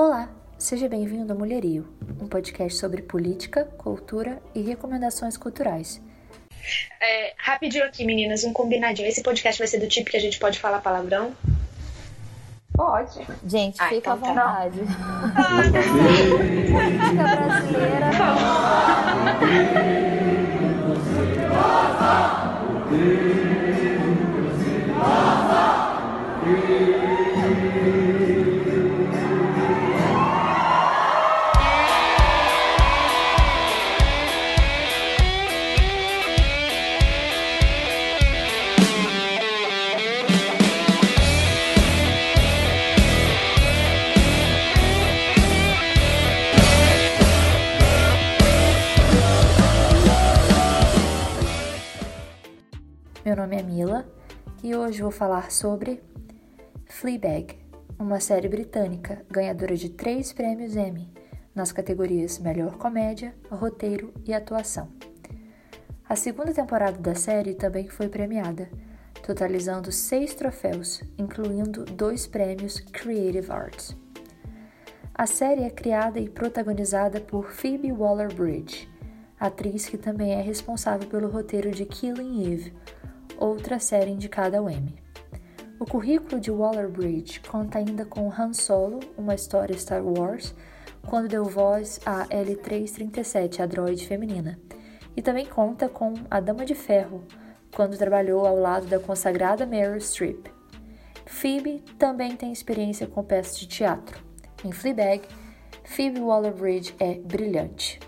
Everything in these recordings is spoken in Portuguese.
Olá, seja bem-vindo ao Mulherio, um podcast sobre política, cultura e recomendações culturais. É, rapidinho aqui, meninas, um combinadinho. Esse podcast vai ser do tipo que a gente pode falar palavrão? Pode. Gente, Ah, fica então à tá. vontade. Música brasileira. Meu nome é Mila e hoje vou falar sobre Fleabag, uma série britânica ganhadora de três prêmios Emmy nas categorias Melhor Comédia, Roteiro e Atuação. A segunda temporada da série também foi premiada, totalizando seis troféus, incluindo dois prêmios Creative Arts. A série é criada e protagonizada por Phoebe Waller-Bridge, atriz que também é responsável pelo roteiro de Killing Eve, outra série indicada ao Emmy. O currículo de Waller-Bridge conta ainda com Han Solo, uma história Star Wars, quando deu voz a L337, a droide feminina, e também conta com A Dama de Ferro, quando trabalhou ao lado da consagrada Meryl Streep. Phoebe também tem experiência com peças de teatro. Em Fleabag, Phoebe Waller-Bridge é brilhante.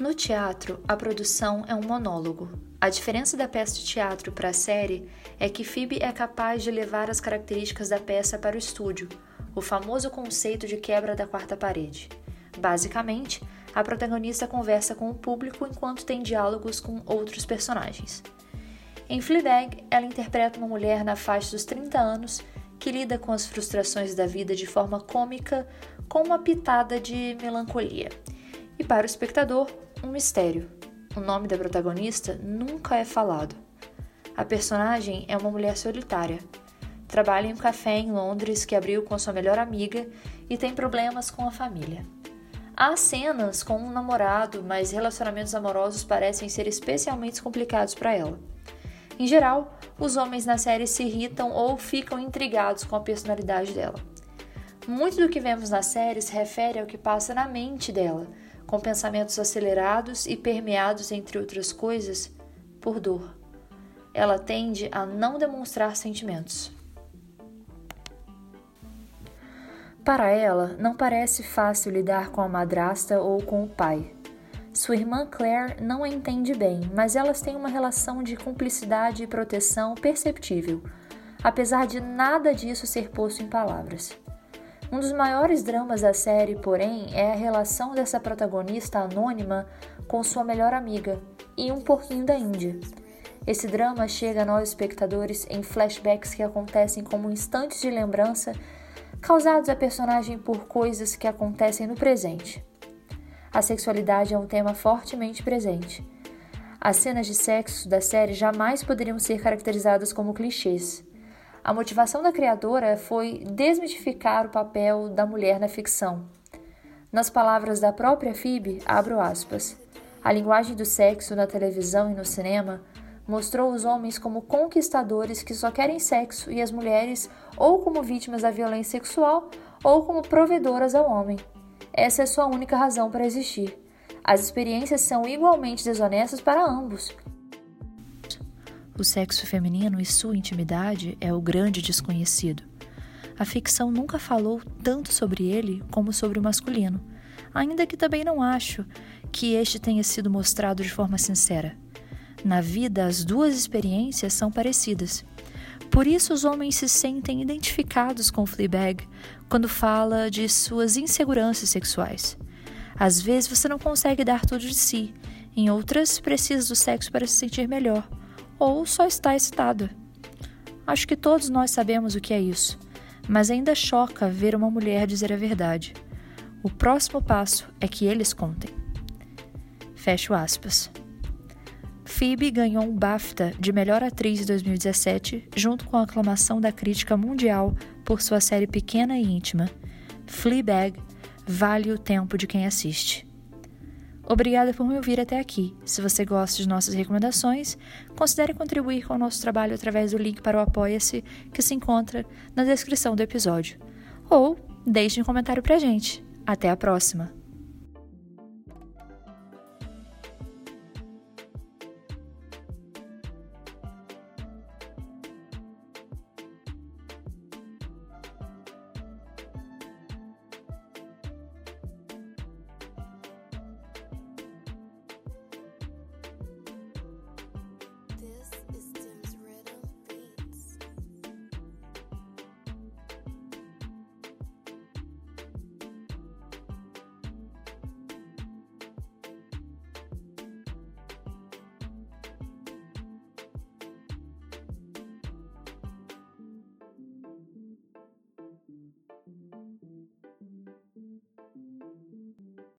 No teatro, a produção é um monólogo. A diferença da peça de teatro para a série é que Phoebe é capaz de levar as características da peça para o estúdio, o famoso conceito de quebra da quarta parede. Basicamente, a protagonista conversa com o público enquanto tem diálogos com outros personagens. Em Fleabag, ela interpreta uma mulher na faixa dos 30 anos que lida com as frustrações da vida de forma cômica, com uma pitada de melancolia. E para o espectador, um mistério. O nome da protagonista nunca é falado. A personagem é uma mulher solitária. Trabalha em um café em Londres que abriu com sua melhor amiga e tem problemas com a família. Há cenas com um namorado, mas relacionamentos amorosos parecem ser especialmente complicados para ela. Em geral, os homens na série se irritam ou ficam intrigados com a personalidade dela. Muito do que vemos na série se refere ao que passa na mente dela, com pensamentos acelerados e permeados, entre outras coisas, por dor. Ela tende a não demonstrar sentimentos. Para ela, não parece fácil lidar com a madrasta ou com o pai. Sua irmã Claire não a entende bem, mas elas têm uma relação de cumplicidade e proteção perceptível, apesar de nada disso ser posto em palavras. Um dos maiores dramas da série, porém, é a relação dessa protagonista anônima com sua melhor amiga e um pouquinho da Índia. Esse drama chega a nós espectadores em flashbacks que acontecem como instantes de lembrança causados à personagem por coisas que acontecem no presente. A sexualidade é um tema fortemente presente. As cenas de sexo da série jamais poderiam ser caracterizadas como clichês. A motivação da criadora foi desmitificar o papel da mulher na ficção. Nas palavras da própria Phoebe, abro aspas, a linguagem do sexo na televisão e no cinema mostrou os homens como conquistadores que só querem sexo e as mulheres ou como vítimas da violência sexual ou como provedoras ao homem. Essa é sua única razão para existir. As experiências são igualmente desonestas para ambos. O sexo feminino e sua intimidade é o grande desconhecido. A ficção nunca falou tanto sobre ele como sobre o masculino, ainda que também não acho que este tenha sido mostrado de forma sincera. Na vida, as duas experiências são parecidas. Por isso, os homens se sentem identificados com Fleabag quando fala de suas inseguranças sexuais. Às vezes, você não consegue dar tudo de si, em outras, precisa do sexo para se sentir melhor, ou só está excitada. Acho que todos nós sabemos o que é isso, mas ainda choca ver uma mulher dizer a verdade. O próximo passo é que eles contem. Fecho aspas. Phoebe ganhou um BAFTA de melhor atriz em 2017, junto com a aclamação da crítica mundial por sua série pequena e íntima. Fleabag vale o tempo de quem assiste. Obrigada por me ouvir até aqui. Se você gosta de nossas recomendações, considere contribuir com o nosso trabalho através do link para o Apoia-se que se encontra na descrição do episódio. Ou deixe um comentário pra gente. Até a próxima!